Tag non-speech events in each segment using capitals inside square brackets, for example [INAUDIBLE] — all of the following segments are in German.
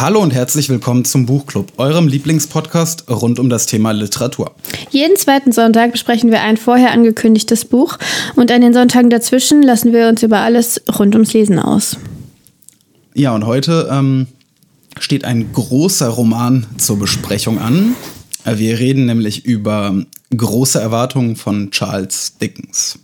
Hallo und herzlich willkommen zum Buchclub, eurem Lieblingspodcast rund um das Thema Literatur. Jeden zweiten Sonntag besprechen wir ein vorher angekündigtes Buch und an den Sonntagen dazwischen lassen wir uns über alles rund ums Lesen aus. Ja, und heute ähm, steht ein großer Roman zur Besprechung an. Wir reden nämlich über große Erwartungen von Charles Dickens.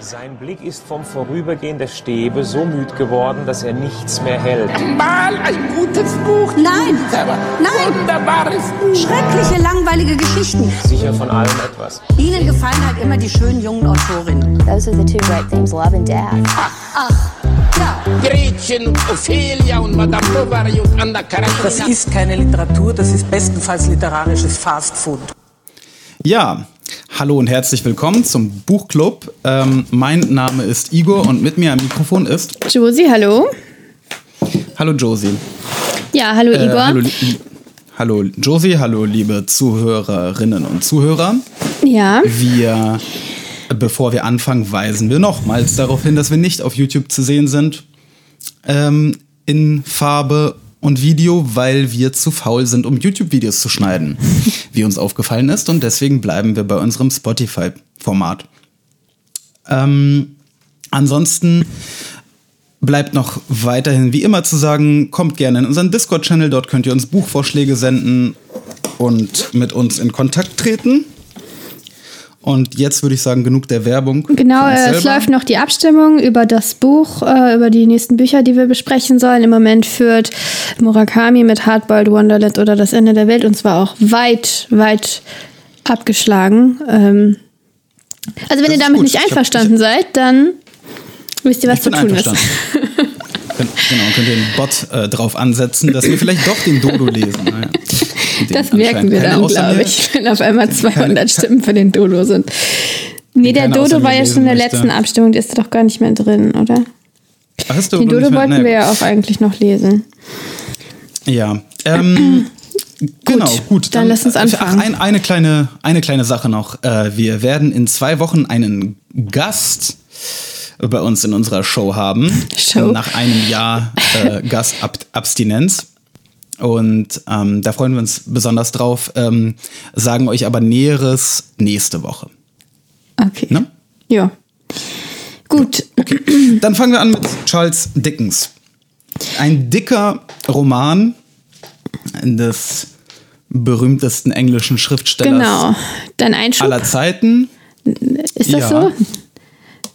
Sein Blick ist vom Vorübergehen der Stäbe so müd geworden, dass er nichts mehr hält. Mal ein gutes Buch. Nein, nein. Wunderbares Buch. Schreckliche, langweilige Geschichten. Sicher von allem etwas. Ihnen gefallen halt immer die schönen jungen Autorinnen. Those are the two great themes, love and death. Ach, ja. Gretchen und Ophelia und Madame Bovary und Anna Karenina. Das ist keine Literatur, das ist bestenfalls literarisches Fastfood. Ja, hallo und herzlich willkommen zum Buchclub. Ähm, mein Name ist Igor und mit mir am Mikrofon ist. Josie, hallo. Hallo Josie. Ja, hallo Äh, Igor. hallo, hallo Josie, hallo liebe Zuhörerinnen und Zuhörer. ja, Wir, bevor wir anfangen, weisen wir nochmals darauf hin, dass wir nicht auf YouTube zu sehen sind. Ähm, in Farbe und Video, weil wir zu faul sind, um YouTube-Videos zu schneiden, [LAUGHS] wie uns aufgefallen ist. Und deswegen bleiben wir bei unserem Spotify-Format. Ähm, ansonsten bleibt noch weiterhin wie immer zu sagen, kommt gerne in unseren Discord-Channel, dort könnt ihr uns Buchvorschläge senden und mit uns in Kontakt treten. Und jetzt würde ich sagen, genug der Werbung. genau. Äh, es läuft noch die Abstimmung über das Buch, äh, über die nächsten Bücher, die wir besprechen sollen. Im Moment führt Murakami mit Hardboiled Wonderland oder Das Ende der Welt und zwar auch weit, weit abgeschlagen. Ähm, also wenn Das ihr damit gut. nicht Ich hab- einverstanden seid, dann wisst ihr, was zu tun ist. einverstanden. [LAUGHS] Genau, könnt ihr den Bot äh, drauf ansetzen, dass wir vielleicht doch den Dodo lesen. [LAUGHS] Naja, den Das merken wir dann, glaube ich, wenn auf einmal 200 Stimmen für den Dodo sind. Nee, der Dodo war ja schon in der möchte. letzten Abstimmung, der ist doch gar nicht mehr drin, oder? Ach, ist Den Dodo wollten naja, wir ja auch eigentlich noch lesen. Ja. Ähm, genau, gut. dann lass uns anfangen. Ach, ein, eine, kleine, eine kleine Sache noch. Äh, wir werden in zwei Wochen einen Gast bei uns in unserer Show haben. Show. Nach einem Jahr äh, [LAUGHS] Gastabstinenz. Und ähm, da freuen wir uns besonders drauf, ähm, sagen euch aber Näheres nächste Woche. Okay. Ne? Ja. Gut. Dann fangen wir an mit Charles Dickens. Ein dicker Roman des berühmtesten englischen Schriftstellers Genau. Dein Einschub. aller Zeiten. Ist das Ja. so?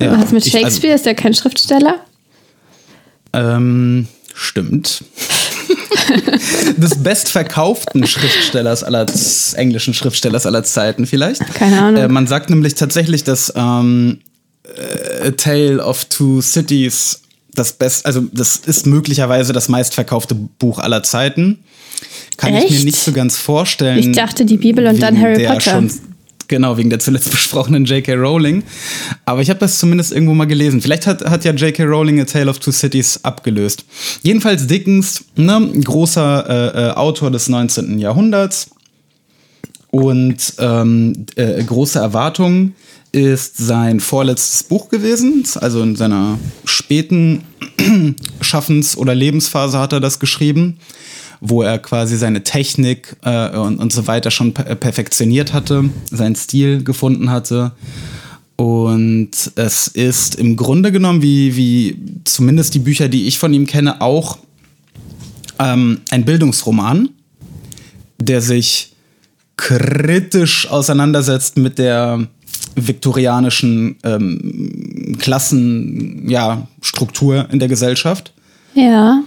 Ja, Was mit ich- Shakespeare? ist der kein Schriftsteller? Ähm, stimmt. [LAUGHS] des bestverkauften Schriftstellers aller englischen Schriftstellers aller Zeiten vielleicht. Keine Ahnung. Äh, man sagt nämlich tatsächlich, dass ähm, äh, A Tale of Two Cities das best, also das ist möglicherweise das meistverkaufte Buch aller Zeiten. Kann ich Echt? mir nicht so ganz vorstellen. Ich dachte, die Bibel und dann Harry Potter. Schon, genau, wegen der zuletzt [LAUGHS] besprochenen J.K. Rowling. Aber ich habe das zumindest irgendwo mal gelesen. Vielleicht hat, hat ja J.K. Rowling A Tale of Two Cities abgelöst. Jedenfalls Dickens, ne, großer äh, äh, Autor des 19. Jahrhunderts. Und ähm, äh, große Erwartung ist sein vorletztes Buch gewesen. Also in seiner späten [CLEARS THROAT] Schaffens- oder Lebensphase hat er das geschrieben, wo er quasi seine Technik äh, und, und so weiter schon per perfektioniert hatte, seinen Stil gefunden hatte. Und es ist im Grunde genommen, wie, wie zumindest die Bücher, die ich von ihm kenne, auch ähm, ein Bildungsroman, der sich kritisch auseinandersetzt mit der viktorianischen ähm, Klassenstruktur ja, in der Gesellschaft. Ja.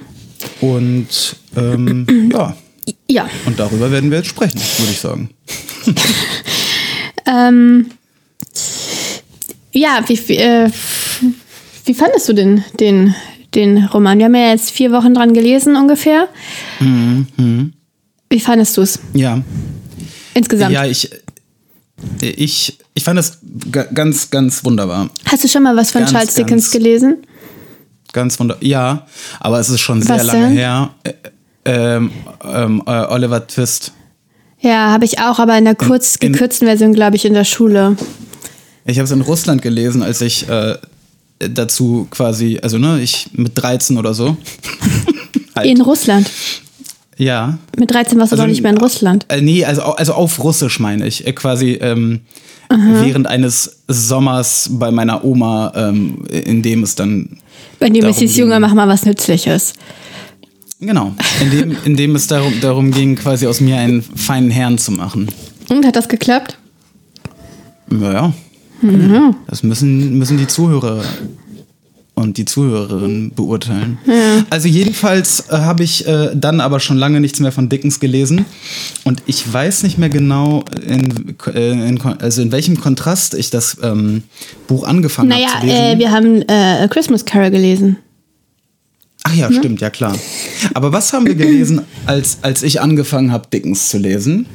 Und ähm, [CLEARS THROAT] ja, Ja. und darüber werden wir jetzt sprechen, würde ich sagen. [LAUGHS] Ähm, ja, wie, wie, äh, wie fandest du den, den, den Roman? Wir haben ja jetzt vier Wochen dran gelesen ungefähr. Mhm, Wie fandest du es Ja, insgesamt? ja, ich, ich, ich fand das ga- ganz, ganz wunderbar. Hast du schon mal was von Ganz, Charles Dickens gelesen? Ganz wunderbar. Ja, aber es ist schon sehr Was lange denn? her. Ähm, ähm, äh, Oliver Twist. Ja, habe ich auch, aber in der kurz in- gekürzten Version, glaube ich, in der Schule. Ich habe es in Russland gelesen, als ich äh, dazu quasi, also ne, ich mit 13 oder so. [LAUGHS] halt. In Russland. Ja. Mit 13 warst du Also, doch nicht mehr in Russland. Äh, nee, also, also auf Russisch meine ich. Äh, quasi ähm, während eines Sommers bei meiner Oma, ähm, in dem es dann. Bei dem es hieß, Junge, mach mal was Nützliches. Genau. In dem, in dem es darum, darum ging, quasi aus mir einen feinen Herrn zu machen. Und hat das geklappt? Naja. Das müssen, müssen die Zuhörer und die Zuhörerinnen beurteilen. Also jedenfalls äh, habe ich äh, dann aber schon lange nichts mehr von Dickens gelesen und ich weiß nicht mehr genau, in, äh, in, also in welchem Kontrast ich das ähm, Buch angefangen Naja, habe zu lesen. äh, wir haben äh, A Christmas Carol gelesen. Ach ja, stimmt, ja klar. Aber was haben wir gelesen, als, als ich angefangen habe, Dickens zu lesen?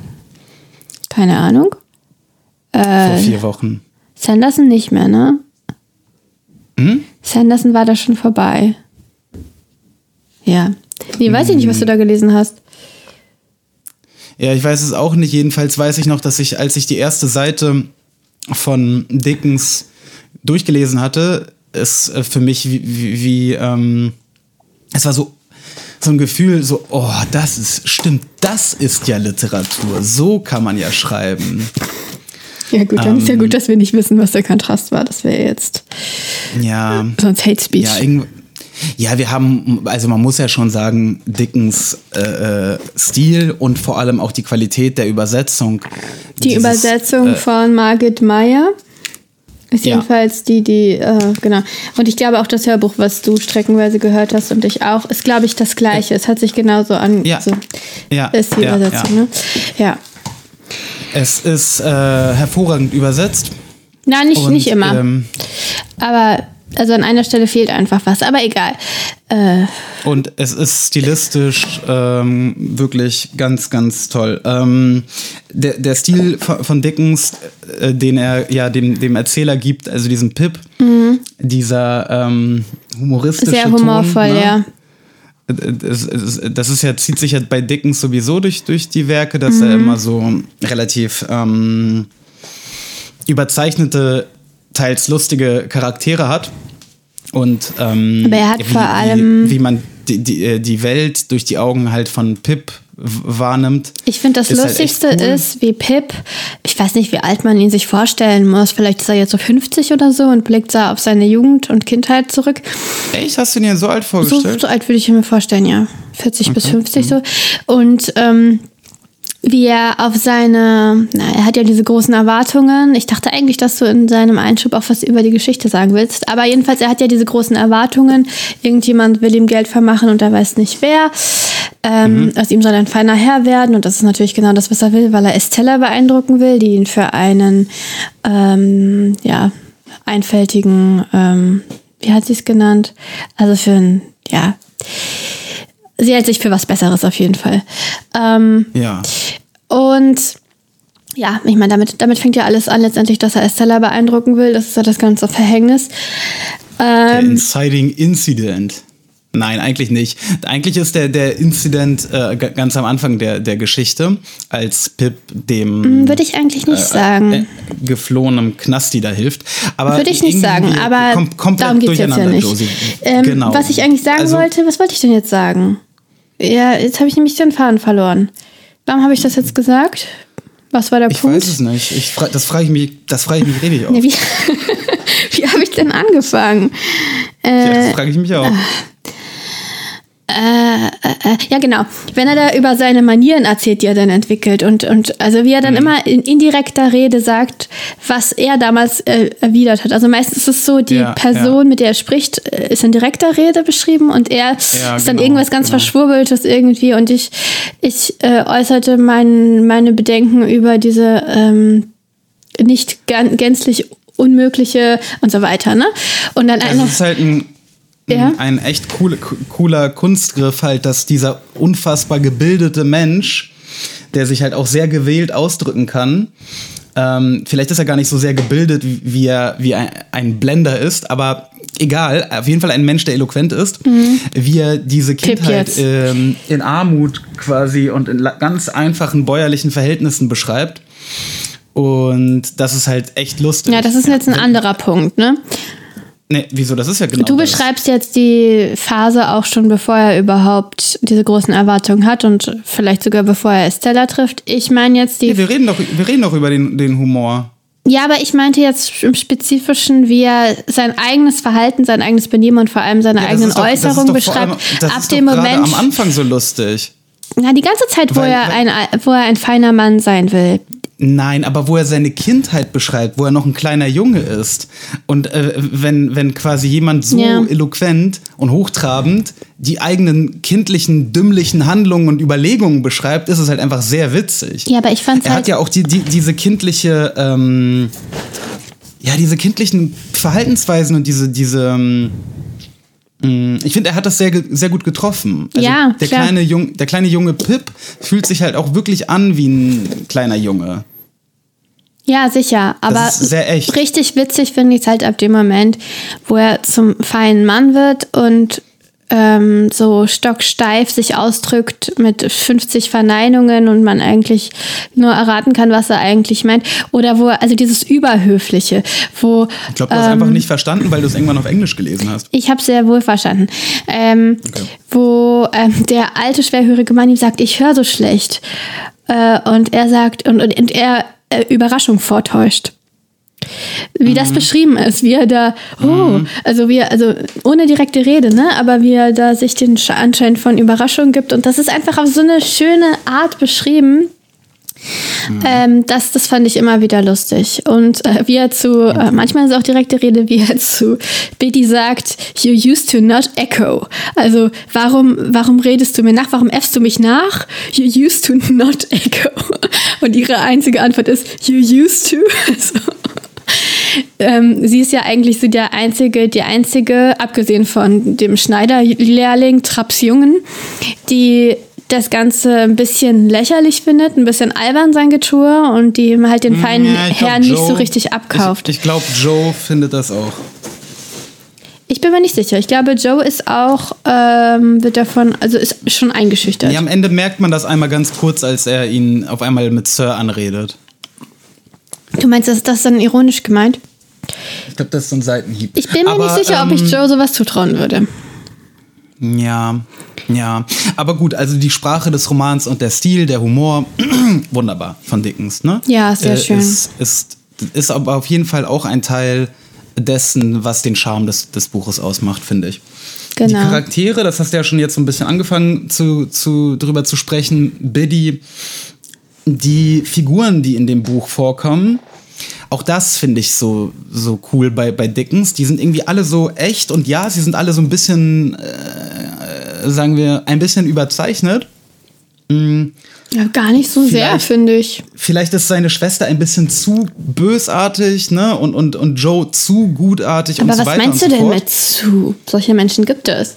Keine Ahnung. Vor Äh. vier Wochen. Sanderson nicht mehr, ne? Sanderson war da schon vorbei. Ja. Nee, weiß ich nicht, was du da gelesen hast. Ja, ich weiß es auch nicht. Jedenfalls weiß ich noch, dass ich, als ich die erste Seite von Dickens durchgelesen hatte, es äh, für mich wie, wie, wie ähm, es war so so ein Gefühl, so, oh, das ist, stimmt, das ist ja Literatur. So kann man ja schreiben. Ja, gut, dann ist ja gut, dass wir nicht wissen, was der Kontrast war. Das wäre jetzt Ja. sonst Hate Speech. Ja, ja, wir haben, also man muss ja schon sagen, Dickens äh, äh, Stil und vor allem auch die Qualität der Übersetzung. die dieses, Übersetzung äh, von Margit Meyer ist Ja. jedenfalls die, die, äh, genau. Und ich glaube auch das Hörbuch, was du streckenweise gehört hast und ich auch, ist, glaube ich, das gleiche. Es hat sich genauso an. Ja. So, Ja, ist die ja, Übersetzung, ja. ne? Ja. Es ist äh, hervorragend übersetzt. Na, nicht, Und, nicht immer. Ähm, Aber also an einer Stelle fehlt einfach was. Aber egal. Äh, und es ist stilistisch ähm, wirklich ganz, ganz toll. Ähm, der, der Stil von, Dickens, äh, den er ja dem, dem Erzähler gibt, also diesen Pip, dieser ähm, humoristische Mhm. sehr Ton, humorvoll, ne? ja. Das, ist ja, zieht sich ja bei Dickens sowieso durch, durch die Werke, dass Mhm. er immer so relativ ähm, überzeichnete, teils lustige Charaktere hat. Und ähm, Aber er hat wie, vor allem- wie, wie man die, die, äh, die Welt durch die Augen halt von Pip wahrnimmt. Ich finde, das ist halt Lustigste cool. ist, wie Pip, ich weiß nicht, wie alt man ihn sich vorstellen muss. Vielleicht ist er jetzt so 50 oder so und blickt da auf seine Jugend und Kindheit zurück. Echt, hast du dir so alt So, vorgestellt? so alt würde ich mir vorstellen, ja. 40 bis 50 so. Und ähm, wie er auf seine, na, er hat ja diese großen Erwartungen. Ich dachte eigentlich, dass du in seinem Einschub auch was über die Geschichte sagen willst. Aber jedenfalls, er hat ja diese großen Erwartungen. Irgendjemand will ihm Geld vermachen und er weiß nicht wer. Ähm, Aus ihm soll ein feiner Herr werden. Und das ist natürlich genau das, was er will, weil er Estella beeindrucken will, die ihn für einen, ähm, ja, einfältigen, ähm, wie hat sie es genannt? Also für ein, ja, sie hält sich für was Besseres auf jeden Fall. Ähm, Ja. Und ja, ich meine, damit, damit fängt ja alles an, letztendlich, dass er Estella beeindrucken will. Das ist ja das ganze Verhängnis. Der Ähm, Inciting Incident. Nein, eigentlich nicht. Eigentlich ist der, der Incident äh, ganz am Anfang der, der Geschichte, als Pip dem Würde ich eigentlich nicht sagen. äh, geflohenem Knasti da hilft. Aber Würde ich nicht sagen, aber kom komplett darum geht es jetzt ja nicht. Ähm, genau. Was ich eigentlich sagen Also, wollte, was wollte ich denn jetzt sagen? Ja, jetzt habe ich nämlich den Faden verloren. Warum habe ich das jetzt gesagt? Was war der Ich Punkt? weiß es nicht. Ich fra das frage ich mich, das frage ich mich richtig. Ja, wie [LAUGHS] wie habe ich denn angefangen? Äh, Ja, das frage ich mich auch. Äh, ja, genau. Wenn er da über seine Manieren erzählt, die er dann entwickelt und, und also wie er Mhm. dann immer in indirekter Rede sagt, was er damals äh, erwidert hat. Also meistens ist es so, die Ja, Person, ja. mit der er spricht, äh, ist in direkter Rede beschrieben und er Ja, ist dann genau, irgendwas ganz genau. Verschwurbeltes irgendwie und ich, ich äh, äußerte mein, meine Bedenken über diese ähm, nicht gan- gänzlich unmögliche und so weiter, ne? Und dann Also eine, es ist halt ein, Ja. ein echt coole, cooler Kunstgriff, halt, dass dieser unfassbar gebildete Mensch, der sich halt auch sehr gewählt ausdrücken kann, ähm, vielleicht ist er gar nicht so sehr gebildet, wie, er wie ein, ein Blender ist, aber egal, auf jeden Fall ein Mensch, der eloquent ist, wie er diese Kindheit ähm, in Armut quasi und in ganz einfachen bäuerlichen Verhältnissen beschreibt. Und das ist halt echt lustig. ja, das ist jetzt ein anderer Punkt, ne? Nee, wieso? Das ist ja genau Du das. beschreibst jetzt die Phase auch schon, bevor er überhaupt diese großen Erwartungen hat und vielleicht sogar bevor er Estella trifft. Ich meine jetzt die. Ja, wir reden doch, wir reden doch über den, den Humor. Ja, aber ich meinte jetzt im Spezifischen, wie er sein eigenes Verhalten, sein eigenes Benehmen und vor allem seine Ja, das eigenen doch- das Äußerungen allem- beschreibt. Das ab ist dem Moment, am Anfang so lustig. Na, die ganze Zeit, wo Weil- er ein, wo er ein feiner Mann sein will. Nein, aber wo er seine Kindheit beschreibt, wo er noch ein kleiner Junge ist. Und äh, wenn, wenn quasi jemand so Ja. eloquent und hochtrabend die eigenen kindlichen, dümmlichen Handlungen und Überlegungen beschreibt, ist es halt einfach sehr witzig. Ja, aber ich fand's Er halt- hat ja auch die, die, diese kindliche, ähm, ja, diese kindlichen Verhaltensweisen und diese, diese, ähm, ich finde, er hat das sehr, sehr gut getroffen. Also Ja, der klar. kleine, Jung, der kleine junge Pip fühlt sich halt auch wirklich an wie ein kleiner Junge. Ja, sicher. Aber richtig witzig finde ich es halt ab dem Moment, wo er zum feinen Mann wird und ähm, so stocksteif sich ausdrückt mit 50 Verneinungen und man eigentlich nur erraten kann, was er eigentlich meint. Oder wo, also dieses Überhöfliche, wo Ich glaube, du hast einfach nicht verstanden, weil du es irgendwann auf Englisch gelesen hast. ich habe sehr wohl verstanden. Ähm, Wo ähm, der alte, schwerhörige Mann ihm sagt, ich höre so schlecht. Äh, und er sagt, und, und, und er äh, Überraschung vortäuscht. Wie das beschrieben ist, wie er da, oh, also wie er, also ohne direkte Rede, ne, aber wie er da sich den Sch- Anschein von Überraschung gibt. Und das ist einfach auf so eine schöne Art beschrieben. Ähm, das, das fand ich immer wieder lustig. Und äh, wie er zu, äh, manchmal ist es auch direkte Rede, wie er zu Biddy sagt, you used to not echo. Also warum, warum redest du mir nach? Warum äffst du mich nach? You used to not echo. [LAUGHS] Und ihre einzige Antwort ist, you used to. [LAUGHS] Also, ähm, sie ist ja eigentlich so der einzige, die einzige, abgesehen von dem Schneiderlehrling Traps Jungen, die das Ganze ein bisschen lächerlich findet, ein bisschen albern sein Getue und die halt den feinen Ja, Herrn nicht so richtig abkauft. Ich, ich glaube, Joe findet das auch. Ich bin mir nicht sicher. Ich glaube, Joe ist auch, ähm, wird davon, also ist schon eingeschüchtert. Ja, am Ende merkt man das einmal ganz kurz, als er ihn auf einmal mit Sir anredet. Du meinst, ist das dann ironisch gemeint? Ich glaube, das ist so ein Seitenhieb. Ich bin mir Aber, nicht sicher, ob ich ähm, Joe sowas zutrauen würde. Ja, ja. Aber gut, also die Sprache des Romans und der Stil, der Humor, [CLEARS THROAT] wunderbar von Dickens, ne? Ja, sehr schön. Ist, ist, ist aber auf jeden Fall auch ein Teil dessen, was den Charme des, des Buches ausmacht, finde ich. Die Genau. Charaktere, das hast du ja schon jetzt so ein bisschen angefangen zu, zu, drüber zu sprechen. Biddy, die Figuren, die in dem Buch vorkommen, auch das finde ich so, so cool bei, bei Dickens. Die sind irgendwie alle so echt und ja, sie sind alle so ein bisschen, äh, sagen wir, ein bisschen überzeichnet. Ja, gar nicht so sehr, Vielleicht- finde ich. Vielleicht ist seine Schwester ein bisschen zu bösartig, ne? Und, und, und Joe zu gutartig Aber und so was weiter meinst du so denn mit zu? Solche Menschen gibt es.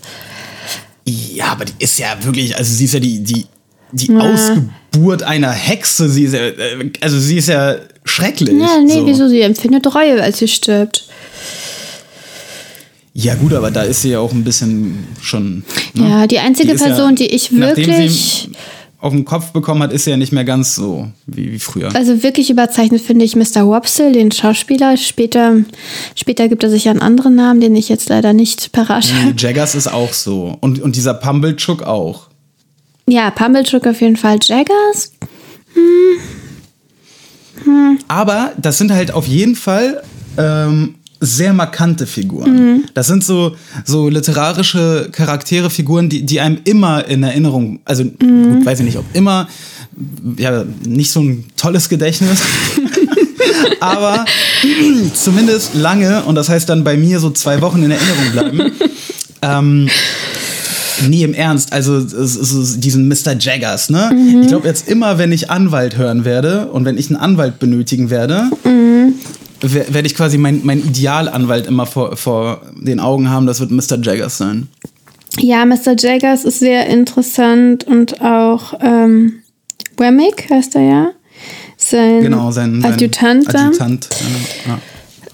Ja, aber die ist ja wirklich, also sie ist ja die, die, die Ausgeburt einer Hexe. Sie ist ja, äh, also sie ist ja schrecklich. Ja, nee, so. wieso? Sie empfindet Reue, als sie stirbt. Ja, gut, aber da ist sie ja auch ein bisschen schon. Ne? Ja, die einzige ja- Person, die ich wirklich, auf den Kopf bekommen hat, ist sie ja nicht mehr ganz so wie, wie früher. also wirklich überzeichnet finde ich Mr. Wopsle, den Schauspieler. Später, später gibt er sich ja einen anderen Namen, den ich jetzt leider nicht parat habe. Jaggers ist auch so. Und, und dieser Pumblechook auch. Ja, Pumblechook auf jeden Fall. Jaggers? Aber das sind halt auf jeden Fall ähm, sehr markante Figuren. Das sind so, so literarische Charaktere, Figuren, die, die einem immer in Erinnerung, also gut, weiß ich nicht, ob immer, ja, nicht so ein tolles Gedächtnis. [LAUGHS] Aber zumindest lange, und das heißt dann bei mir so zwei Wochen in Erinnerung bleiben. [LAUGHS] ähm, Nee, im Ernst. Also diesen Mr. Jaggers, ne? Ich glaube jetzt immer, wenn ich Anwalt hören werde und wenn ich einen Anwalt benötigen werde, wer- werde ich quasi mein, mein Idealanwalt immer vor, vor den Augen haben. Das wird Mr. Jaggers sein. Ja, Mr. Jaggers ist sehr interessant und auch ähm, Wemmick heißt er ja. Sein Genau, sein, sein Adjutant. Adjutant. Ja.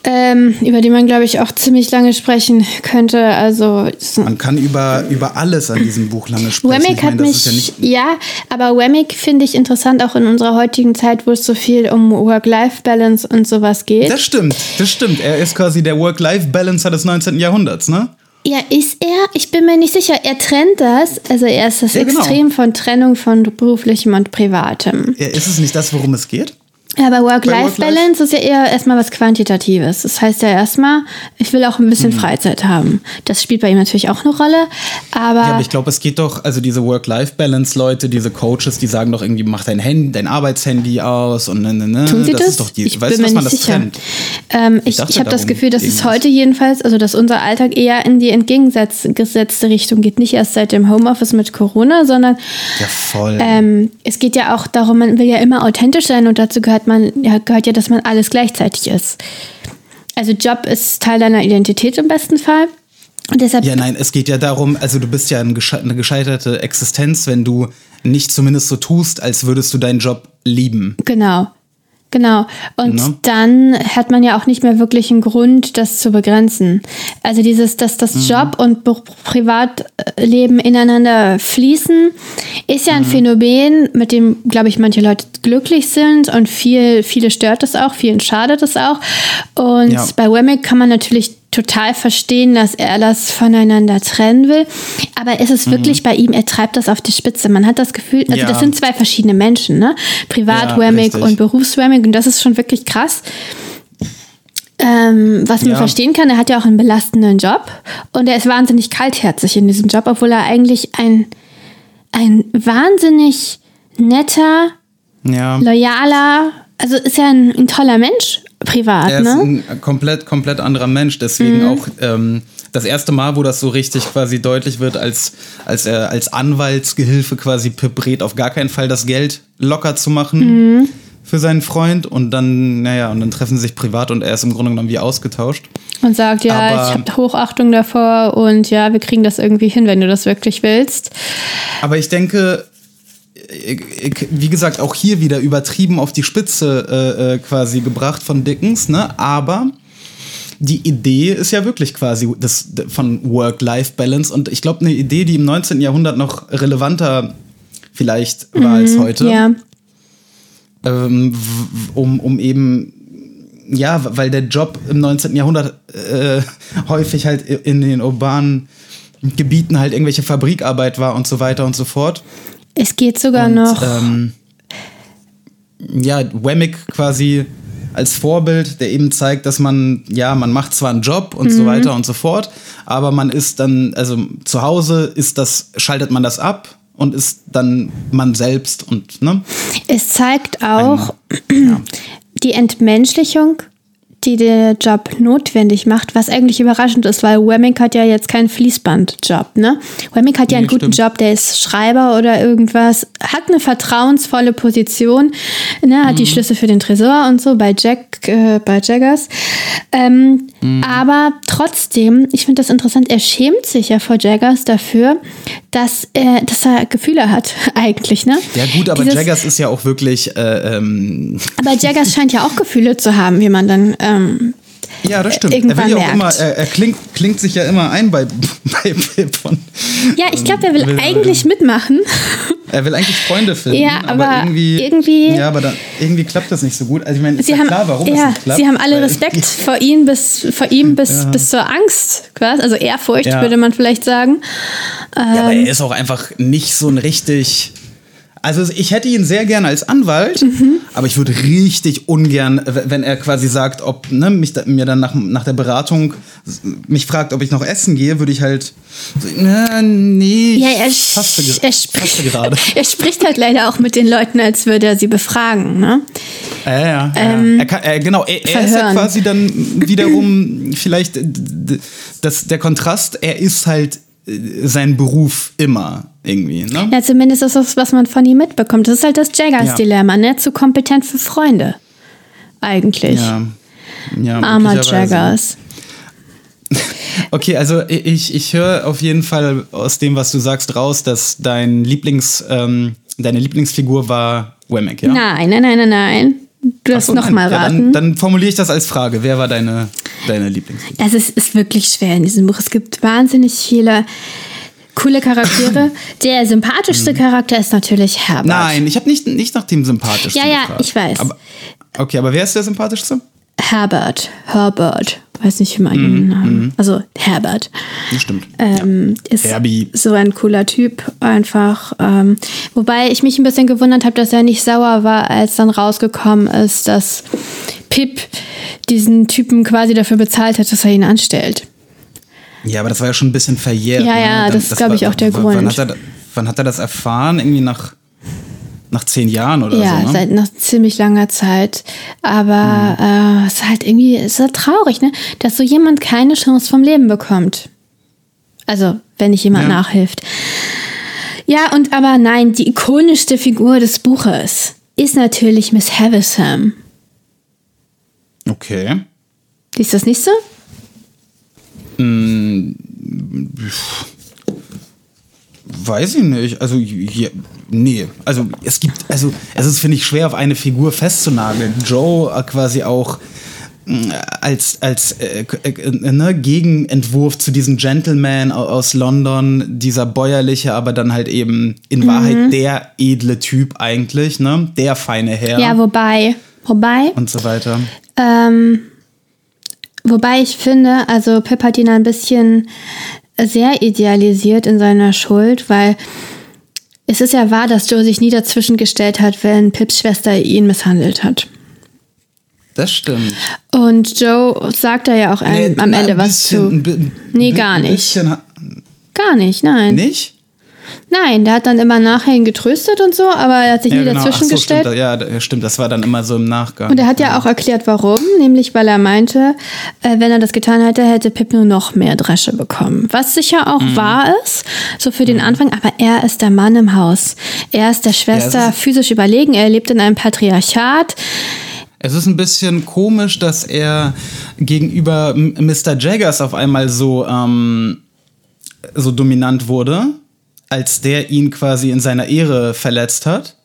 Ähm, über die man, glaube ich, auch ziemlich lange sprechen könnte. Also Man kann über, über alles an diesem Buch lange sprechen. Wemmick hat mich, ja nicht ja, aber Wemmick finde ich interessant auch in unserer heutigen Zeit, wo es so viel um Work-Life-Balance und sowas geht. Das stimmt, das stimmt. Er ist quasi der Work-Life-Balancer des 19. Jahrhunderts, ne? Ja, ist er? Ich bin mir nicht sicher. Er trennt das. Also er ist das Ja, genau. Extrem von Trennung von beruflichem und privatem. Ja, Ist es nicht das, worum es geht? Aber Work-Life? Work-Life-Balance ist ja eher erstmal was Quantitatives. Das heißt ja erstmal, ich will auch ein Mhm. bisschen Freizeit haben. Das spielt bei ihm natürlich auch eine Rolle. Aber, Ja, aber ich glaube, es geht doch, also diese Work-Life-Balance-Leute, diese Coaches, die sagen doch irgendwie, mach dein Handy, dein Arbeitshandy aus und ne, ne, ne. tun sie das? das? ist doch die, ich weißt bin mir man nicht das sicher. Ähm, ich dachte, ich habe das Gefühl, dass es heute jedenfalls, also dass unser Alltag eher in die entgegengesetzte Richtung geht. Nicht erst seit dem Homeoffice mit Corona, sondern Ja, voll. Ähm, es geht ja auch darum, man will ja immer authentisch sein und dazu gehört man, ja, gehört ja, dass man alles gleichzeitig ist. Also Job ist Teil deiner Identität im besten Fall. Und deshalb Ja, nein, es geht ja darum, also du bist ja eine gescheiterte Existenz, wenn du nicht zumindest so tust, als würdest du deinen Job lieben. Genau. Genau. Und Ne? dann hat man ja auch nicht mehr wirklich einen Grund, das zu begrenzen. Also dieses, dass das Mhm. Job und Be- Privatleben ineinander fließen, ist ja ein Mhm. Phänomen, mit dem, glaube ich, manche Leute glücklich sind und viel, viele stört es auch, vielen schadet es auch. Und Ja. bei Wemmick kann man natürlich total verstehen, dass er das voneinander trennen will. Aber ist es wirklich bei ihm, er treibt das auf die Spitze. Man hat das Gefühl, also Mhm. Ja. das sind zwei verschiedene Menschen, ne? Privat Ja, und Berufs-Wemmick und das ist schon wirklich krass. Ähm, was man Ja. verstehen kann, er hat ja auch einen belastenden Job und er ist wahnsinnig kaltherzig in diesem Job, obwohl er eigentlich ein, ein wahnsinnig netter, Ja. loyaler, also ist ja ein, ein toller Mensch privat, Er ist ne? ein komplett, komplett anderer Mensch. Deswegen auch ähm, das erste Mal, wo das so richtig quasi deutlich wird, als, als er als Anwaltsgehilfe quasi Pip rät, auf gar keinen Fall das Geld locker zu machen für seinen Freund. Und dann, naja, und dann treffen sie sich privat und er ist im Grunde genommen wie ausgetauscht. Und sagt, ja, Aber- ich habe Hochachtung davor und ja, wir kriegen das irgendwie hin, wenn du das wirklich willst. Aber ich denke, wie gesagt, auch hier wieder übertrieben auf die Spitze äh, äh, quasi gebracht von Dickens, ne? Aber die Idee ist ja wirklich quasi das von Work-Life-Balance und ich glaube, eine Idee, die im 19. Jahrhundert noch relevanter vielleicht war als heute, Ja. ähm, um, um eben ja, weil der Job im 19. Jahrhundert äh, häufig halt in den urbanen Gebieten halt irgendwelche Fabrikarbeit war und so weiter und so fort. Es geht sogar Und, noch. Ähm, ja, Wemmick quasi als Vorbild, der eben zeigt, dass man, ja, man macht zwar einen Job und Mhm. so weiter und so fort, aber man ist dann, also zu Hause ist das, schaltet man das ab und ist dann man selbst und, ne? Es zeigt auch Ja. [CLEARS THROAT] die Entmenschlichung, die der Job notwendig macht, was eigentlich überraschend ist, weil Wemmick hat ja jetzt keinen Fließbandjob, ne? Wemmick hat ja einen Nee, guten stimmt. Job, der ist Schreiber oder irgendwas, hat eine vertrauensvolle Position, ne? hat die Mhm. Schlüssel für den Tresor und so bei Jack, äh, bei Jaggers. Ähm, Mhm. Aber trotzdem, ich finde das interessant, er schämt sich ja vor Jaggers dafür, dass er, dass er Gefühle hat, [LAUGHS] eigentlich, ne? Ja gut, aber Dieses- Jaggers ist ja auch wirklich, äh, ähm, aber Jaggers scheint ja auch Gefühle zu haben, wie man dann. Ähm, ja, das stimmt. Irgendwann er will ja auch merkt. immer, er, er klingt, klingt sich ja immer ein bei, [LAUGHS] bei und ja, ich glaube, er will will- eigentlich mitmachen. er will eigentlich Freunde finden, Ja, aber, aber irgendwie, irgendwie- ja, aber dann, irgendwie klappt das nicht so gut. Also ich meine, ist Sie ja haben, klar, warum es ja, nicht klappt. sie haben alle Respekt [LAUGHS] vor ihm bis, vor ihm bis, bis zur Angst, quasi. also Ehrfurcht, Ja. würde man vielleicht sagen. Ja, aber Ähm. er ist auch einfach nicht so ein richtig. Also ich hätte ihn sehr gerne als Anwalt, Mhm. aber ich würde richtig ungern, wenn er quasi sagt, ob ne, mich da, mir dann nach, nach der Beratung mich fragt, ob ich noch essen gehe, würde ich halt na, nee, Ja, ich er, faste, er, spricht, gerade. [LAUGHS] er spricht halt leider auch mit den Leuten, als würde er sie befragen. Ne? Ja, ja, ja. er kann, er, genau, er, er ist ja quasi dann [CLEARS THROAT] wiederum vielleicht das, der Kontrast, er ist halt äh, sein Beruf immer irgendwie, ne? Ja, zumindest ist das, was man von ihm mitbekommt. Das ist halt das Ja. Jaggers-Dilemma, ne? Zu kompetent für Freunde. Eigentlich. Ja. ja Armer. Jaggers. [LAUGHS] Okay, also ich, ich höre auf jeden Fall aus dem, was du sagst, raus, dass dein Lieblings, ähm, deine Lieblingsfigur war Wemmick, ja? Nein, nein, nein, nein, nein. Du Ach so, nochmal Ja, raten. dann, dann formuliere ich das als Frage. Wer war deine, deine Lieblingsfigur? Das ist, ist wirklich schwer in diesem Buch. Es gibt wahnsinnig viele coole Charaktere. [LAUGHS] Der sympathischste Charakter ist natürlich Herbert. Mhm. Nein, ich habe nicht, nicht nach dem sympathischsten Ja, ja, gefragt. ich weiß. Aber, okay, aber wer ist der sympathischste? Herbert. Herbert. Weiß nicht, wie man Mhm, ihn Namen. Also Herbert. Das stimmt. Ähm, ist Herbie. so ein cooler Typ einfach. Ähm, wobei ich mich ein bisschen gewundert habe, dass er nicht sauer war, als dann rausgekommen ist, dass Pip diesen Typen quasi dafür bezahlt hat, dass er ihn anstellt. Ja, aber das war ja schon ein bisschen verjährt. Ja, ja, ne? das ist, glaub war- ich, auch der w- Grund. Wann hat, er, wann hat er das erfahren? Irgendwie nach, nach zehn Jahren oder Ja, so, ne? seit nach ziemlich langer Zeit. Aber Mhm. äh, es ist halt irgendwie, es ist halt traurig, ne? Dass so jemand keine Chance vom Leben bekommt. Also, wenn nicht jemand Ja. nachhilft. Ja, und aber nein, die ikonischste Figur des Buches ist natürlich Miss Havisham. Okay. Ist das nicht so? Weiß ich nicht. Also, hier, nee. Also, es gibt, also, es ist, finde ich, schwer auf eine Figur festzunageln. Joe äh, quasi auch mh, als, als äh, äh, ne, Gegenentwurf zu diesem Gentleman au- aus London, dieser bäuerliche, aber dann halt eben in Wahrheit der edle Typ eigentlich, ne? Der feine Herr Ja, wobei, wobei, und so weiter. ähm, wobei ich finde, also Pip hat ihn ein bisschen sehr idealisiert in seiner Schuld, weil es ist ja wahr, dass Joe sich nie dazwischen gestellt hat, wenn Pips Schwester ihn misshandelt hat. Das stimmt. Und Joe sagt da ja auch ein, Nee, am Ende was bisschen, ein zu. Nee, gar nicht. bisschen Gar nicht, nein. Nicht? Nein, der hat dann immer nachher ihn getröstet und so, aber er hat sich nie Ach dazwischen so, gestellt. Stimmt, ja, stimmt, das war dann immer so im Nachgang. Und er hat ja auch erklärt, warum. Nämlich, weil er meinte, äh, wenn er das getan hätte, hätte Pip nur noch mehr Dresche bekommen. Was sicher auch Mhm. wahr ist, so für den Anfang. Aber er ist der Mann im Haus. Er ist der Schwester Ja, ist- physisch überlegen. Er lebt in einem Patriarchat. Es ist ein bisschen komisch, dass er gegenüber Mr. Jaggers auf einmal so, ähm, so dominant wurde, als der ihn quasi in seiner Ehre verletzt hat.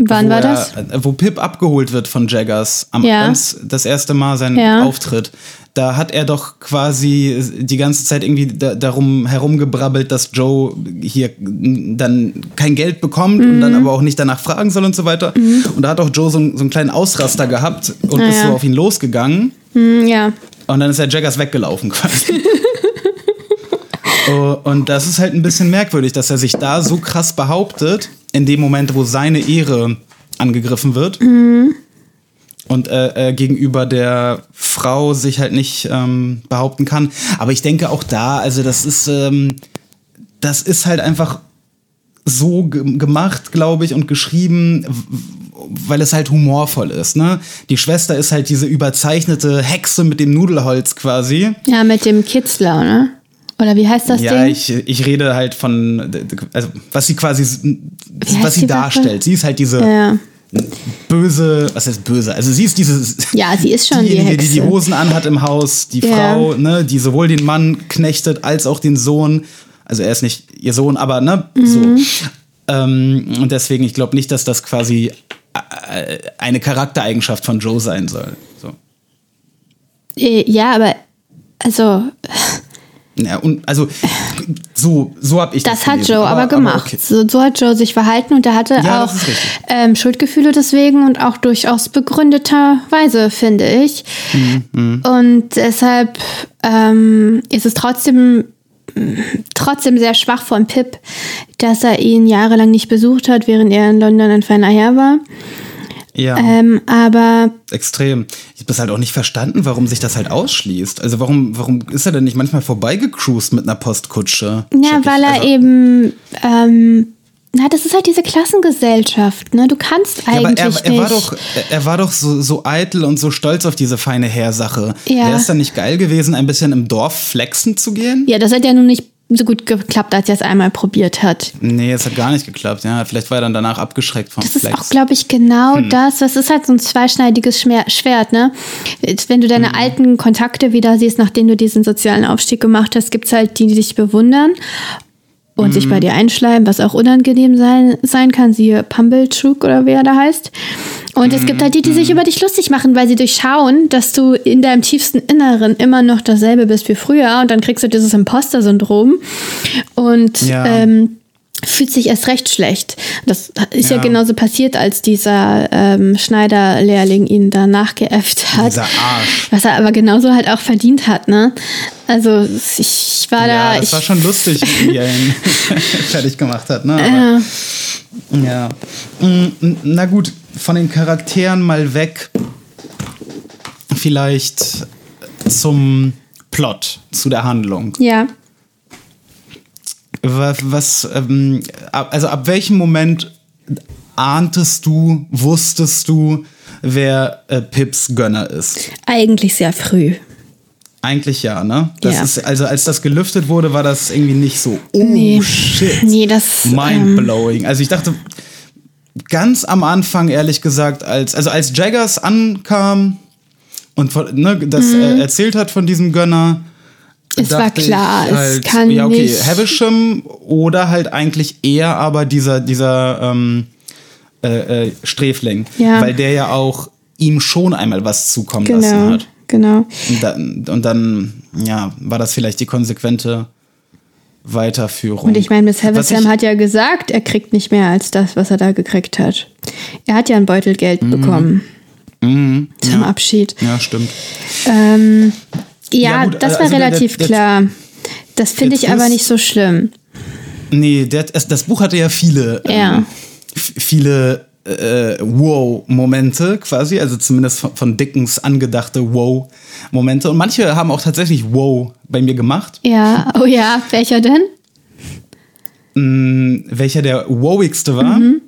Wann war er, das? äh, Wo Pip abgeholt wird von Jaggers am Ja. ganz, das erste Mal sein Ja. Auftritt. Da hat er doch quasi die ganze Zeit irgendwie da, darum herumgebrabbelt, dass Joe hier dann kein Geld bekommt und Mhm. dann aber auch nicht danach fragen soll und so weiter. Und da hat auch Joe so, einen- so einen kleinen Ausraster gehabt und ist Naja. so auf ihn losgegangen. Hm, ja. Und dann ist der Jaggers weggelaufen quasi. [LAUGHS] Oh, und das ist halt ein bisschen merkwürdig, dass er sich da so krass behauptet, in dem Moment, wo seine Ehre angegriffen wird. Und äh, äh, gegenüber der Frau sich halt nicht ähm, behaupten kann. Aber ich denke auch da, also das ist, ähm, das ist halt einfach so ge gemacht, glaube ich, und geschrieben, weil es halt humorvoll ist. Ne? Die Schwester ist halt diese überzeichnete Hexe mit dem Nudelholz quasi. Ja, mit dem Kitzler, ne? Oder wie heißt das Ja, Ding? ich, ich rede halt von, also was sie quasi, was sie die darstellt. Sie ist halt diese ja. böse, was heißt böse? Also sie ist diese, ja, sie ist schon die diejenige, die die Hexe. Hosen anhat im Haus, die Ja. Frau, ne, die sowohl den Mann knechtet als auch den Sohn. Also er ist nicht ihr Sohn, aber ne, Mhm. so. Ähm, und deswegen, ich glaube nicht, dass das quasi äh, eine Charaktereigenschaft von Joe sein soll. So. Äh, Ja, aber also Ja, und also so, so habe ich das Das hat gelesen. Joe aber, gemacht. okay. so, so hat Joe sich verhalten und er hatte Ja, auch ähm, Schuldgefühle deswegen und auch durchaus begründeterweise, finde ich. Mhm, Und deshalb ähm, ist es trotzdem trotzdem sehr schwach von Pip, dass er ihn jahrelang nicht besucht hat, während er in London ein feiner Herr war. Ja. Ähm, aber Extrem. Ich habe das halt auch nicht verstanden, warum sich das halt ausschließt. Also warum, warum ist er denn nicht manchmal vorbeigecruised mit einer Postkutsche? ja, weil er Also- eben ähm, na, das ist halt diese Klassengesellschaft, ne? Du kannst Ja, aber eigentlich er, er war nicht. doch, er- er war doch so, so eitel und so stolz auf diese feine Herrsache. Ja. Wäre es dann nicht geil gewesen, ein bisschen im Dorf flexen zu gehen? Ja, das hat ja nun nicht so gut geklappt, als er es einmal probiert hat. Nee, es hat gar nicht geklappt. Ja, vielleicht war er dann danach abgeschreckt vom Das ist Flex. auch, glaube ich, genau Hm. das. Das ist halt so ein zweischneidiges Schwert, ne? Wenn du deine Hm. alten Kontakte wieder siehst, nachdem du diesen sozialen Aufstieg gemacht hast, gibt es halt die, die dich bewundern. Und sich bei dir einschleimen, was auch unangenehm sein, sein kann, siehe Pumblechook oder wer da heißt. Und es gibt halt die, die sich über dich lustig machen, weil sie durchschauen, dass du in deinem tiefsten Inneren immer noch dasselbe bist wie früher und dann kriegst du dieses Imposter-Syndrom und Ja. ähm, fühlt sich erst recht schlecht. Das ist ja, Ja. genauso passiert, als dieser ähm, Schneiderlehrling ihn da nachgeäfft hat. Dieser Arsch. Was er aber genauso halt auch verdient hat, ne? Also ich war Ja, da. das ich, war schon lustig, wie er ihn [LAUGHS] fertig gemacht hat. Ne? Aber, ja. Mm, Na gut, von den Charakteren mal weg. Vielleicht zum Plot, zu der Handlung. ja. Was, was ähm, also ab welchem Moment ahntest du, wusstest du, wer äh, Pips Gönner ist? Eigentlich sehr früh. Eigentlich ja, ne? Das Ja. ist, also als das gelüftet wurde, war das irgendwie nicht so, oh Nee. shit. Nee, das, ähm, Mindblowing. Also ich dachte, ganz am Anfang, ehrlich gesagt, als, also als Jaggers ankam und ne, das äh, erzählt hat von diesem Gönner, Mhm. Es war klar, ich es halt, kann ja, okay, nicht- Havisham oder halt eigentlich eher aber dieser, dieser ähm, äh, äh, Sträfling. Ja. Weil der ja auch ihm schon einmal was zukommen lassen Genau, hat. genau. Und dann, und dann, ja, war das vielleicht die konsequente Weiterführung. Und ich meine, Miss Havisham hat ja gesagt, er kriegt nicht mehr als das, was er da gekriegt hat. Er hat ja ein Beutel Geld Mhm. bekommen. Zum Abschied. Ja, stimmt. Ähm, ja, Ja, gut, das war also der- relativ der- klar. Das finde der ich aber nicht so schlimm. Nee, der, das Buch hatte ja viele, Ja. ähm, viele äh, Wow-Momente quasi, also zumindest von, von Dickens angedachte Wow-Momente. Und manche haben auch tatsächlich Wow bei mir gemacht. Ja, oh ja, welcher denn? Hm, Welcher der wowigste war? Mhm.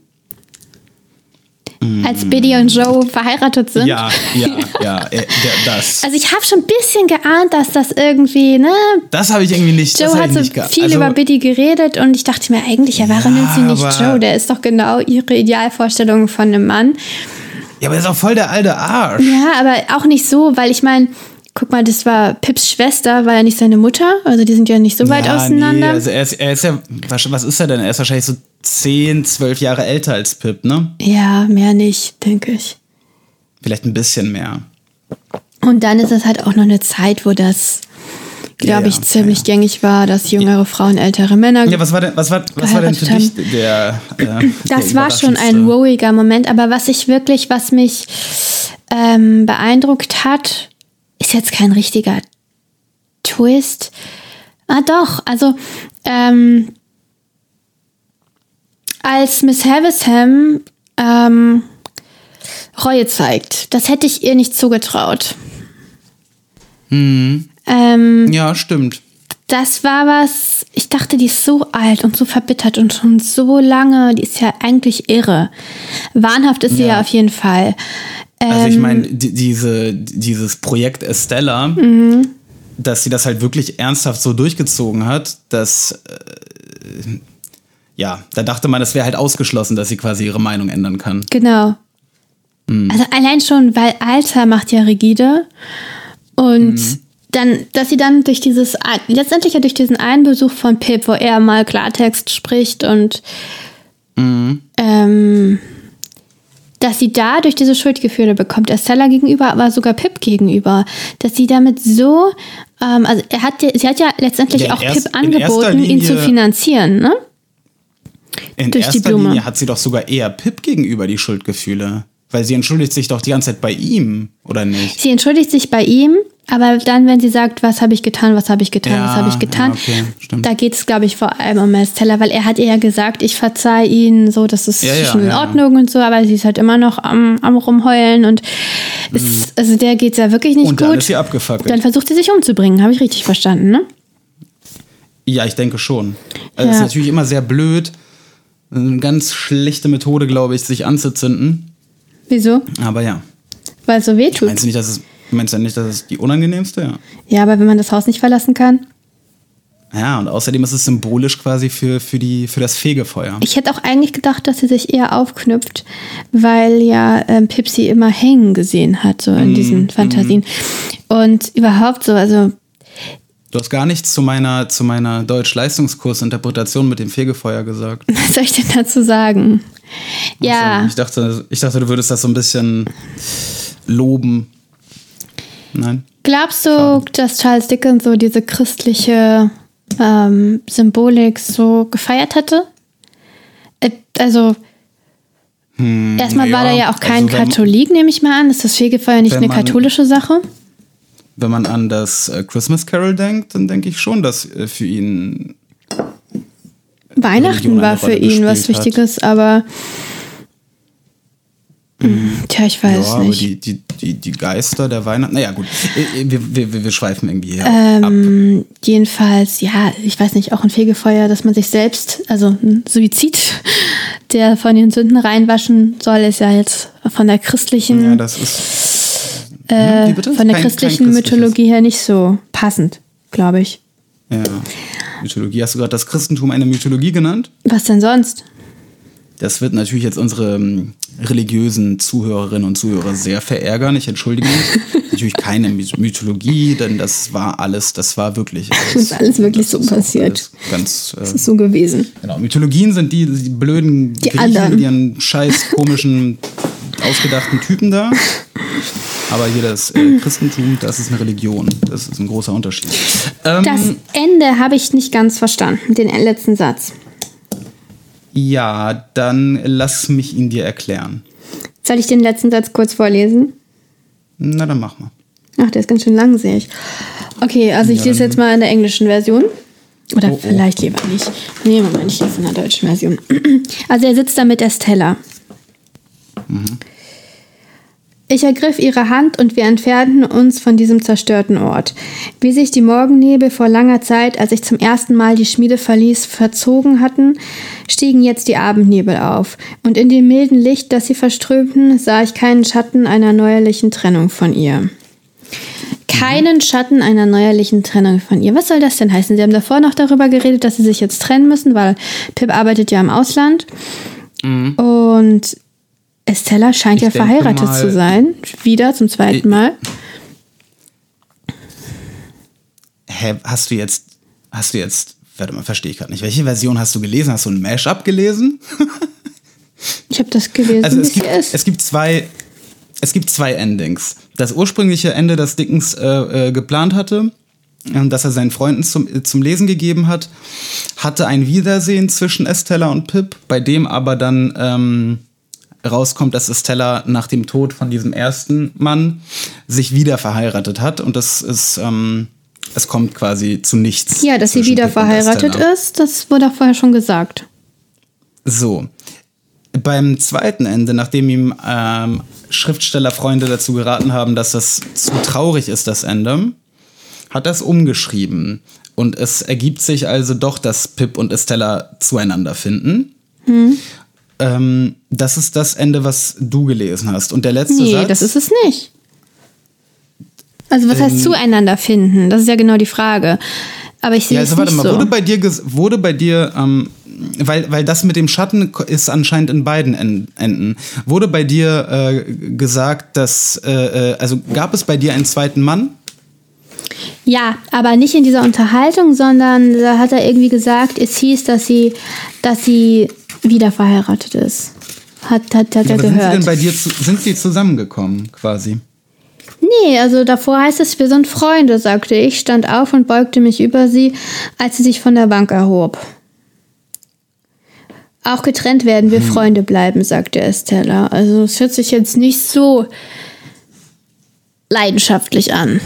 Als Biddy und Joe verheiratet sind. Ja, ja, [LAUGHS] ja, äh, das. Also ich habe schon ein bisschen geahnt, dass das irgendwie, ne? Das habe ich irgendwie nicht. Joe hat so viel also, über Biddy geredet und ich dachte mir eigentlich, ja, warum Ja, nimmt sie nicht Joe? Der ist doch genau ihre Idealvorstellung von einem Mann. Ja, aber er ist auch voll der alte Arsch. Ja, aber auch nicht so, weil ich meine, guck mal, das war Pips Schwester, war ja nicht seine Mutter. Also die sind ja nicht so weit ja, auseinander. Nee, also er, ist, er ist ja, was, ist er denn? Er ist wahrscheinlich so 10, 12 Jahre älter als Pip, ne? Ja, mehr nicht, denke ich. Vielleicht ein bisschen mehr. Und dann ist es halt auch noch eine Zeit, wo das, glaube Ja, ich, ziemlich ja. gängig war, dass jüngere Frauen ältere Männer. Ja, was war denn, was war, was war denn für Geheiratet dich der. Äh, das der war schon ein wowiger Moment, aber was ich wirklich, was mich ähm, beeindruckt hat, ist jetzt kein richtiger Twist. Ah, doch, also ähm, als Miss Havisham ähm, Reue zeigt, das hätte ich ihr nicht zugetraut. Ähm, Ja, stimmt. das war was, ich dachte, die ist so alt und so verbittert und schon so lange, die ist ja eigentlich irre. Wahnhaft ist sie ja, Ja. auf jeden Fall. Also ich Ähm, meine, die, diese, dieses Projekt Estella, Mhm. dass sie das halt wirklich ernsthaft so durchgezogen hat, dass äh, ja, da dachte man, es wäre halt ausgeschlossen, dass sie quasi ihre Meinung ändern kann. Genau. Mhm. Also allein schon, weil Alter macht ja rigide und Mhm. dann, dass sie dann durch dieses, letztendlich ja durch diesen einen Besuch von Pip, wo er mal Klartext spricht und Mhm. ähm, dass sie dadurch diese Schuldgefühle bekommt, Estella gegenüber, aber sogar Pip gegenüber, dass sie damit so, ähm, also er hat, ja- sie hat ja letztendlich Ja, auch erst- Pip angeboten, ihn zu Linie- finanzieren, ne? In Durch die erster Blume. Linie hat sie doch sogar eher Pip gegenüber die Schuldgefühle. Weil sie entschuldigt sich doch die ganze Zeit bei ihm, oder nicht? Sie entschuldigt sich bei ihm, aber dann, wenn sie sagt, was habe ich getan, was habe ich getan, Ja, was habe ich getan, ja, okay, stimmt. da geht es, glaube ich, vor allem um Estella, weil er hat ihr ja gesagt, ich verzeih ihn, so, das ist Ja, schon in. Ordnung und so, aber sie ist halt immer noch am, am rumheulen und es, also der geht es ja wirklich nicht Mhm. Und gut. dann ist sie abgefackelt. Dann versucht sie sich umzubringen, habe ich richtig verstanden, ne? Ja, ich denke schon. Also Es Ja. ist natürlich immer sehr blöd. Eine ganz schlechte Methode, glaube ich, sich anzuzünden. Wieso? Aber ja. Weil es so weh tut. Meinst du nicht, dass es, meinst du nicht, dass es die unangenehmste? Ja. Ja, aber wenn man das Haus nicht verlassen kann. Ja, und außerdem ist es symbolisch quasi für, für, die, für das Fegefeuer. Ich hätte auch eigentlich gedacht, dass sie sich eher aufknüpft, weil ja ähm, Pipsi immer hängen gesehen hat, so in diesen Fantasien. Und überhaupt so, also Du hast gar nichts zu meiner, zu meiner Deutsch-Leistungskursinterpretation mit dem Fegefeuer gesagt. [LAUGHS] Was soll ich denn dazu sagen? Ja, Ich dachte, ich dachte, du würdest das so ein bisschen loben. Nein? glaubst du, Schade. dass Charles Dickens so diese christliche ähm, Symbolik so gefeiert hätte? Äh, Also, erstmal war Hm, ja, er ja auch kein also wenn- Katholik, nehme ich mal an. Ist das Fegefeuer nicht eine man- katholische Sache? Wenn man an das äh, Christmas Carol denkt, dann denke ich schon, dass äh, für ihn Weihnachten war für ihn was gespielt hat. Wichtiges, aber. Hm, Tja, ich weiß ja, nicht. die, die, die, die Geister der Weihnachten. Naja, gut. Äh, Wir, wir, wir schweifen irgendwie her. Ähm, ab. Jedenfalls, ja, ich weiß nicht, auch ein Fegefeuer, dass man sich selbst, also ein Suizid, der von den Sünden reinwaschen soll, ist ja jetzt von der christlichen, Ja, das ist. Äh, bitte? von der Kein- kein christlichen christliches. Mythologie her nicht so passend, glaube ich. Ja. Mythologie. Hast du gerade das Christentum eine Mythologie genannt? Was denn sonst? Das wird natürlich jetzt unsere ähm, religiösen Zuhörerinnen und Zuhörer sehr verärgern. Ich entschuldige mich. [LAUGHS] natürlich keine My- Mythologie, denn das war alles, das war wirklich. Das ist alles wirklich so passiert. alles Ganz. Äh, Das ist so gewesen. Genau, Mythologien sind die, die blöden Die Griechen anderen. mit ihren scheiß komischen, ausgedachten Typen da. [LAUGHS] Aber hier das äh, Christentum, das ist eine Religion. Das ist ein großer Unterschied. Ähm, Das Ende habe ich nicht ganz verstanden, den letzten Satz. ja, dann lass mich ihn dir erklären. Soll ich den letzten Satz kurz vorlesen? Na, dann mach mal. Ach, der ist ganz schön lang, sehe ich. Okay, also ich Ja, lese jetzt mal in der englischen Version. Oder Oh, oh. vielleicht lieber nicht. Nee, Moment, ich lese in der deutschen Version. [CLEARS THROAT] Also er sitzt da mit Estella. Ich ergriff ihre Hand und wir entfernten uns von diesem zerstörten Ort. Wie sich die Morgennebel vor langer Zeit, als ich zum ersten Mal die Schmiede verließ, verzogen hatten, stiegen jetzt die Abendnebel auf. Und in dem milden Licht, das sie verströmten, sah ich keinen Schatten einer neuerlichen Trennung von ihr. Keinen Schatten einer neuerlichen Trennung von ihr. Was soll das denn heißen? Sie haben davor noch darüber geredet, dass sie sich jetzt trennen müssen, weil Pip arbeitet ja im Ausland. Und Estella scheint. Ich ja verheiratet mal- zu sein. Wieder zum zweiten Mal. Hä, hast du jetzt, hast du jetzt, warte mal, verstehe ich gerade nicht. Welche Version hast du gelesen? Hast du ein Mashup gelesen? Ich habe das gelesen, Also es gibt, es gibt zwei, es gibt zwei Endings. Das ursprüngliche Ende, das Dickens äh, äh, geplant hatte, äh, das er seinen Freunden zum, äh, zum Lesen gegeben hat, hatte ein Wiedersehen zwischen Estella und Pip, bei dem aber dann ähm, rauskommt, dass Estella nach dem Tod von diesem ersten Mann sich wieder verheiratet hat und das ist, ähm, es kommt quasi zu nichts. ja, dass sie wieder verheiratet ist, das wurde auch vorher schon gesagt. So. Beim zweiten Ende, nachdem ihm ähm, Schriftstellerfreunde dazu geraten haben, dass das zu traurig ist, das Ende, hat er es umgeschrieben. Und es ergibt sich also doch, dass Pip und Estella zueinander finden. Ähm, das ist das Ende, was du gelesen hast. Und der letzte Nee, Satz. das ist es nicht. Also was Ähm, heißt zueinander finden? Das ist ja genau die Frage. Aber ich sehe Ja, es also warte nicht mal, so. wurde bei dir, wurde bei dir, ähm, weil, weil das mit dem Schatten ist anscheinend in beiden En- Enden, wurde bei dir äh, gesagt, dass, äh, äh, also gab es bei dir einen zweiten Mann? Ja, aber nicht in dieser Unterhaltung, sondern da hat er irgendwie gesagt, es hieß, dass sie, dass sie wieder verheiratet ist. Hat, hat, hat Ja, er aber sind sie gehört. denn bei dir, zu, sind sie zusammengekommen quasi? Nee, also davor heißt es, wir sind Freunde, sagte ich, stand auf und beugte mich über sie, als sie sich von der Bank erhob. Auch getrennt werden wir Freunde bleiben, sagte Estella. Also es hört sich jetzt nicht so leidenschaftlich an.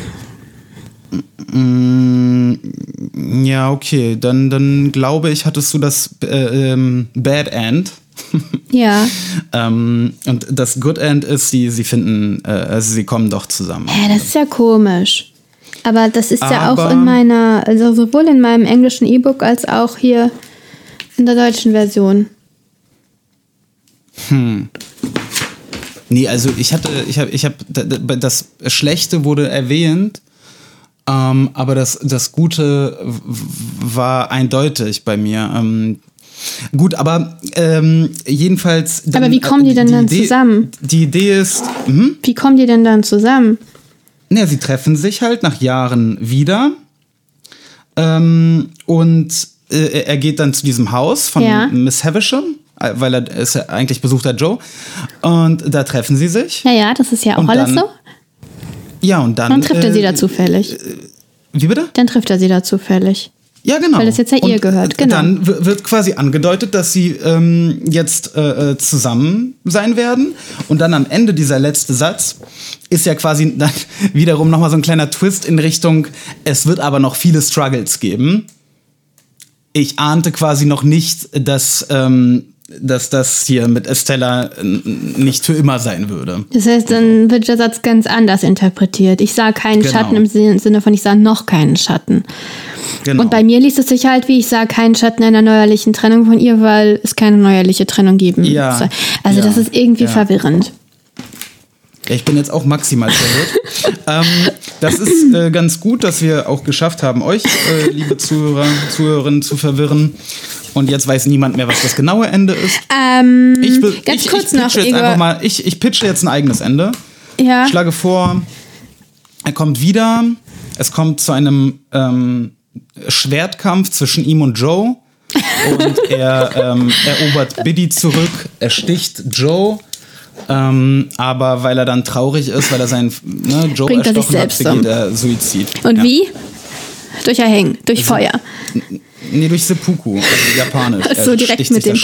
Mm, ja, okay, dann, dann glaube ich, hattest du das äh, ähm, Bad End. [LAUGHS] Ja. ähm, und das Good End ist, sie, sie finden, äh, also sie kommen doch zusammen. Hä, das ist ja komisch. Aber das ist ja auch Aber- in meiner, also sowohl in meinem englischen E-Book als auch hier in der deutschen Version. Nee, also ich hatte, ich habe, ich habe, das Schlechte wurde erwähnt, ähm, aber das, das Gute war eindeutig bei mir. Ähm, gut, aber ähm, jedenfalls. Aber wie kommen die denn dann Idee, zusammen? Die Idee ist, hm? Wie kommen die denn dann zusammen? Ja, sie treffen sich halt nach Jahren wieder. Ähm, und äh, er geht dann zu diesem Haus von Ja. Miss Havisham, äh, weil er ist ja eigentlich besucht er Joe. Und da treffen sie sich. Ja, ja, das ist ja auch Und alles dann- so. Ja, und dann. Dann trifft er sie äh, da zufällig. Wie bitte? Dann trifft er sie da zufällig. Ja, genau. Weil das jetzt ja ihr Und, gehört, äh, genau. Dann wird quasi angedeutet, dass sie ähm, jetzt äh, äh, zusammen sein werden. Und dann am Ende dieser letzte Satz ist ja quasi [LAUGHS] dann wiederum nochmal so ein kleiner Twist in Richtung, es wird aber noch viele Struggles geben. Ich ahnte quasi noch nicht, dass, ähm, dass das hier mit Estella nicht für immer sein würde. Das heißt, dann wird der Satz ganz anders interpretiert. Ich sah keinen Genau. Schatten im Sin- Sinne von, ich sah noch keinen Schatten. Genau. Und bei mir liest es sich halt wie, ich sah keinen Schatten einer neuerlichen Trennung von ihr, weil es keine neuerliche Trennung geben Ja. soll. Also Ja. das ist irgendwie Ja. verwirrend. Ich bin jetzt auch maximal verwirrt. [LAUGHS] ähm, das ist äh, ganz gut, dass wir auch geschafft haben, euch, äh, liebe Zuhörer, Zuhörerinnen, zu verwirren. Und jetzt weiß niemand mehr, was das genaue Ende ist. Ähm, Ich, will- ganz ich, kurz ich noch, pitche jetzt Igor. einfach mal, ich, ich pitche jetzt ein eigenes Ende. ja. Ich schlage vor, er kommt wieder. Es kommt zu einem ähm, Schwertkampf zwischen ihm und Joe. Und er ähm, erobert Biddy zurück. Er sticht Joe. Ähm, aber weil er dann traurig ist, weil er seinen ne, Joe Bringt er sich erstochen hat, begeht er Suizid. Und ja. wie? Durch Erhängen, durch Feuer. Nee, durch Seppuku, also japanisch. [LAUGHS] So, er direkt mit dem.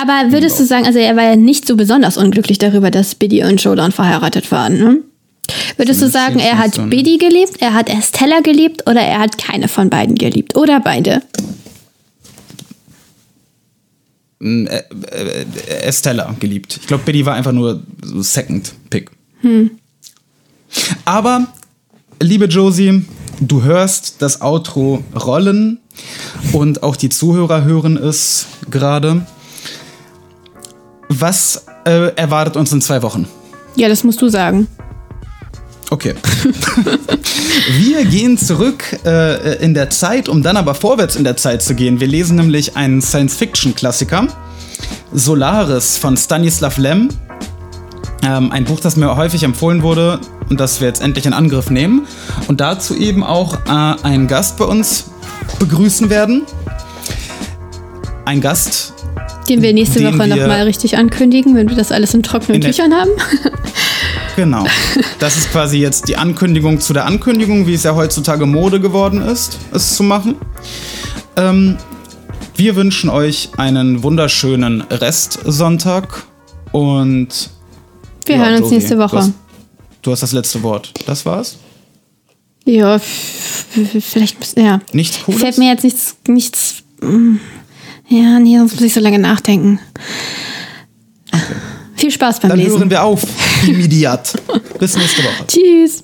Aber würdest du sagen, also er war ja nicht so besonders unglücklich darüber, dass Biddy und Joe dann verheiratet waren, ne? Würdest du sagen, er hat so, ne? Biddy geliebt, er hat Estella geliebt oder er hat keine von beiden geliebt? Oder beide? Estella geliebt. Ich glaube, Biddy war einfach nur Second Pick. Aber, liebe Josie, du hörst das Outro rollen und auch die Zuhörer hören es gerade. Was äh, erwartet uns in zwei Wochen? Ja, das musst du sagen. Okay. [LAUGHS] Wir gehen zurück äh, in der Zeit, um dann aber vorwärts in der Zeit zu gehen. Wir lesen nämlich einen Science-Fiction-Klassiker, Solaris von Stanislav Lem. Ähm, ein Buch, das mir häufig empfohlen wurde und das wir jetzt endlich in Angriff nehmen. Und dazu eben auch äh, einen Gast bei uns begrüßen werden. Ein Gast, Den wir nächste Den Woche nochmal richtig ankündigen, wenn wir das alles in trockenen In Tüchern haben. [LAUGHS] Genau. Das ist quasi jetzt die Ankündigung zu der Ankündigung, wie es ja heutzutage Mode geworden ist, es zu machen. Ähm, wir wünschen euch einen wunderschönen Restsonntag und Wir Ja, hören uns Josie, nächste Du Woche. hast, du hast das letzte Wort. Das war's? Ja, vielleicht, ja. Nichts Cooles? Fällt mir jetzt nichts, nichts. mm, Ja, nee, sonst muss ich so lange nachdenken. Viel Spaß beim Dann Lesen. hören wir auf. Immediat. [LAUGHS] Bis nächste Woche. Tschüss.